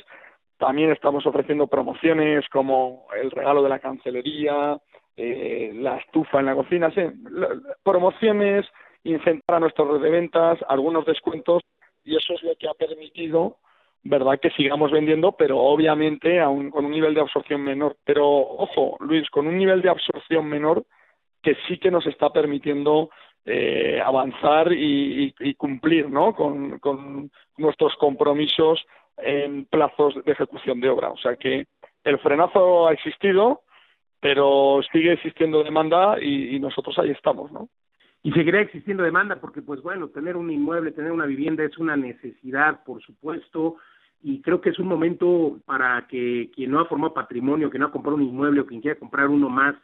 También estamos ofreciendo promociones como el regalo de la cancelería, eh, la estufa en la cocina, promociones, incentivar a nuestros red de ventas, algunos descuentos, y eso es lo que ha permitido verdad que sigamos vendiendo, pero obviamente aún con un nivel de absorción menor. Pero ojo, Luis, con un nivel de absorción menor que sí que nos está permitiendo eh, avanzar y, cumplir ¿no? con, con nuestros compromisos en plazos de ejecución de obra. O sea que el frenazo ha existido, pero sigue existiendo demanda y, y nosotros ahí estamos, ¿no? y seguirá existiendo demanda porque pues bueno tener un inmueble tener una vivienda es una necesidad por supuesto y creo que es un momento para que quien no ha formado patrimonio que no ha comprado un inmueble o quien quiera comprar uno más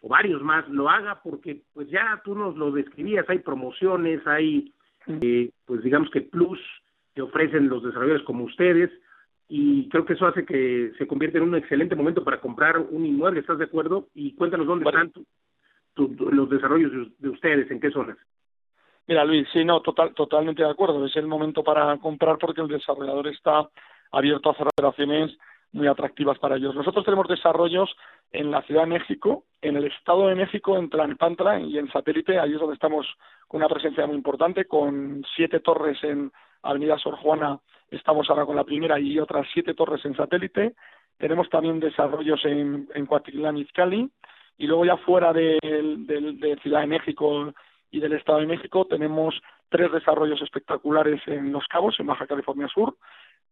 o varios más lo haga porque pues ya tú nos lo describías hay promociones hay eh, pues digamos que plus que ofrecen los desarrolladores como ustedes y creo que eso hace que se convierta en un excelente momento para comprar un inmueble ¿estás de acuerdo? y cuéntanos dónde están los desarrollos de, ustedes, ¿en qué zonas? Mira, Luis, sí, no, total, totalmente de acuerdo. Es el momento para comprar porque el desarrollador está abierto a hacer operaciones muy atractivas para ellos. Nosotros tenemos desarrollos en la Ciudad de México, en el Estado de México, en Tlalnepantla y en Satélite. Ahí es donde estamos con una presencia muy importante, con siete torres en Avenida Sor Juana. Estamos ahora con la primera y otras siete torres en Satélite. Tenemos también desarrollos en, en Coatitlán, Izcalli y luego ya fuera de, de, Ciudad de México y del Estado de México tenemos tres desarrollos espectaculares en Los Cabos, en Baja California Sur,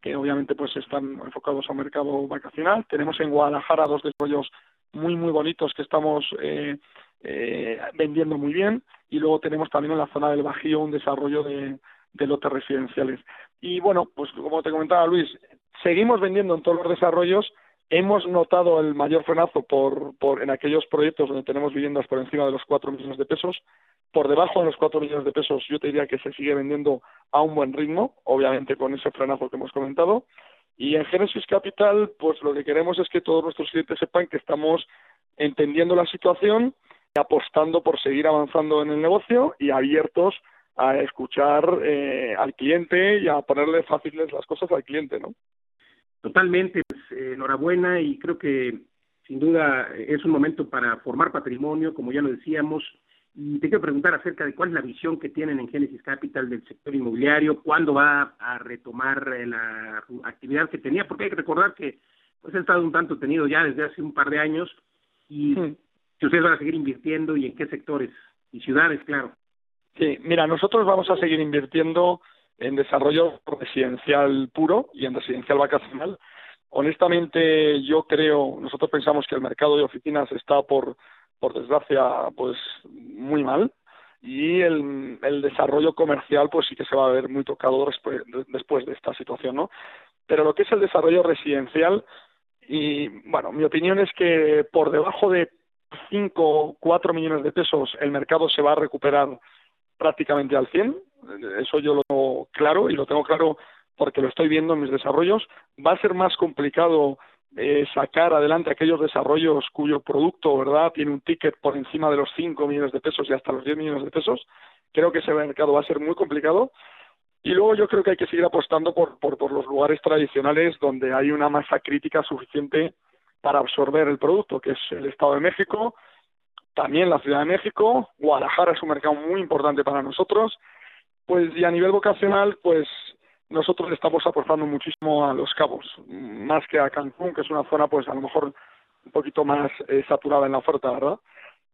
que obviamente pues están enfocados a un mercado vacacional. Tenemos en Guadalajara dos desarrollos muy muy bonitos que estamos eh, eh, vendiendo muy bien y luego tenemos también en la zona del Bajío un desarrollo de, de lotes residenciales. Y bueno, pues como te comentaba Luis, seguimos vendiendo en todos los desarrollos. Hemos notado el mayor frenazo en aquellos proyectos donde tenemos viviendas por encima de los 4 millones de pesos. Por debajo de los 4 millones de pesos yo te diría que se sigue vendiendo a un buen ritmo, obviamente con ese frenazo que hemos comentado. Y en Genesis Capital, pues lo que queremos es que todos nuestros clientes sepan que estamos entendiendo la situación, apostando por seguir avanzando en el negocio y abiertos a escuchar eh, al cliente y a ponerle fáciles las cosas al cliente, ¿no? Totalmente, pues, eh, enhorabuena y creo que sin duda es un momento para formar patrimonio, como ya lo decíamos, y te quiero preguntar acerca de cuál es la visión que tienen en Genesis Capital del sector inmobiliario, cuándo va a retomar eh, la actividad que tenía, porque hay que recordar que pues ha estado un tanto tenido ya desde hace un par de años y si ustedes van a seguir invirtiendo y en qué sectores y ciudades, claro. Sí, mira, nosotros vamos a seguir invirtiendo en desarrollo residencial puro y en residencial vacacional. Honestamente, yo creo, nosotros pensamos que el mercado de oficinas está por por desgracia, pues muy mal y el, el desarrollo comercial pues sí que se va a ver muy tocado después, de esta situación, ¿no? Pero lo que es el desarrollo residencial y bueno, mi opinión es que por debajo de 5 o 4 millones de pesos el mercado se va a recuperar prácticamente al 100, eso yo lo tengo claro y lo tengo claro porque lo estoy viendo en mis desarrollos. Va a ser más complicado eh, sacar adelante aquellos desarrollos cuyo producto, ¿verdad?, tiene un ticket por encima de los 5 millones de pesos y hasta los 10 millones de pesos. Creo que ese mercado va a ser muy complicado. Y luego yo creo que hay que seguir apostando por, por, por los lugares tradicionales donde hay una masa crítica suficiente para absorber el producto, que es el Estado de México, también la Ciudad de México, Guadalajara es un mercado muy importante para nosotros, pues y a nivel vocacional, pues nosotros estamos apostando muchísimo a Los Cabos, más que a Cancún, que es una zona pues a lo mejor un poquito más eh, saturada en la oferta, ¿verdad?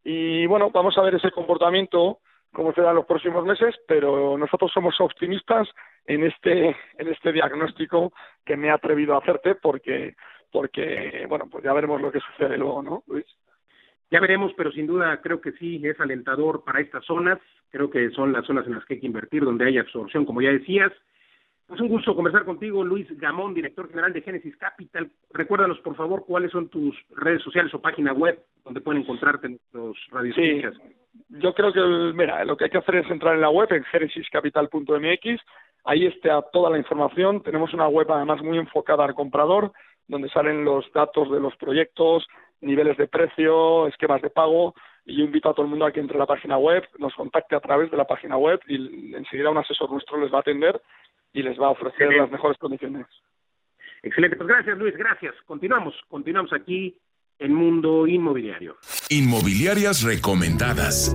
Y bueno, vamos a ver ese comportamiento cómo será en los próximos meses, pero nosotros somos optimistas en este en este diagnóstico que me he atrevido a hacerte porque porque bueno, pues ya veremos lo que sucede luego, ¿no, Luis? Ya veremos, pero sin duda creo que sí es alentador para estas zonas. Creo que son las zonas en las que hay que invertir, donde hay absorción, como ya decías. Es un gusto conversar contigo, Luis Gamón, director general de Genesis Capital. Recuérdanos, por favor, cuáles son tus redes sociales o página web donde pueden encontrarte los radios. Sí, yo creo que, mira, lo que hay que hacer es entrar en la web, en genesiscapital.mx. Ahí está toda la información. Tenemos una web además muy enfocada al comprador, donde salen los datos de los proyectos, niveles de precio, esquemas de pago. Y yo invito a todo el mundo a que entre a la página web, nos contacte a través de la página web y enseguida un asesor nuestro les va a atender y les va a ofrecer las mejores condiciones. Excelente, pues gracias Luis, gracias. Continuamos, continuamos aquí en Mundo Inmobiliario. Inmobiliarias recomendadas.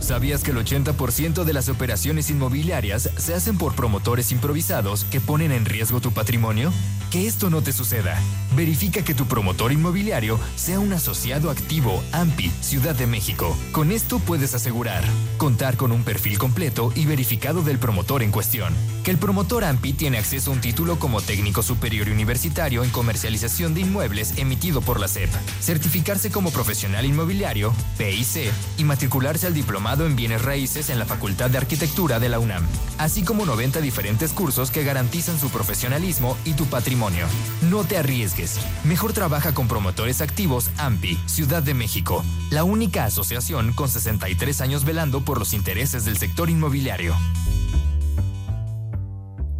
¿Sabías que el 80% de las operaciones inmobiliarias se hacen por promotores improvisados que ponen en riesgo tu patrimonio? Que esto no te suceda. Verifica que tu promotor inmobiliario sea un asociado activo AMPI Ciudad de México. Con esto puedes asegurar contar con un perfil completo y verificado del promotor en cuestión. Que el promotor AMPI tiene acceso a un título como técnico superior universitario en comercialización de inmuebles emitido por la SEP. Certificarse como profesional inmobiliario, PIC, y matricularse al diplomado en bienes raíces en la Facultad de Arquitectura de la UNAM. Así como 90 diferentes cursos que garantizan su profesionalismo y tu patrimonio. No te arriesgues. Mejor trabaja con promotores activos AMPI, Ciudad de México. La única asociación con 63 años velando por los intereses del sector inmobiliario.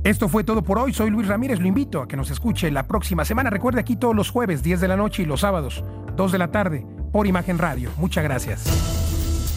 Esto fue todo por hoy. Soy Luis Ramírez. Lo invito a que nos escuche la próxima semana. Recuerde aquí todos los jueves, 10 de la noche y los sábados, 2 de la tarde, por Imagen Radio. Muchas gracias.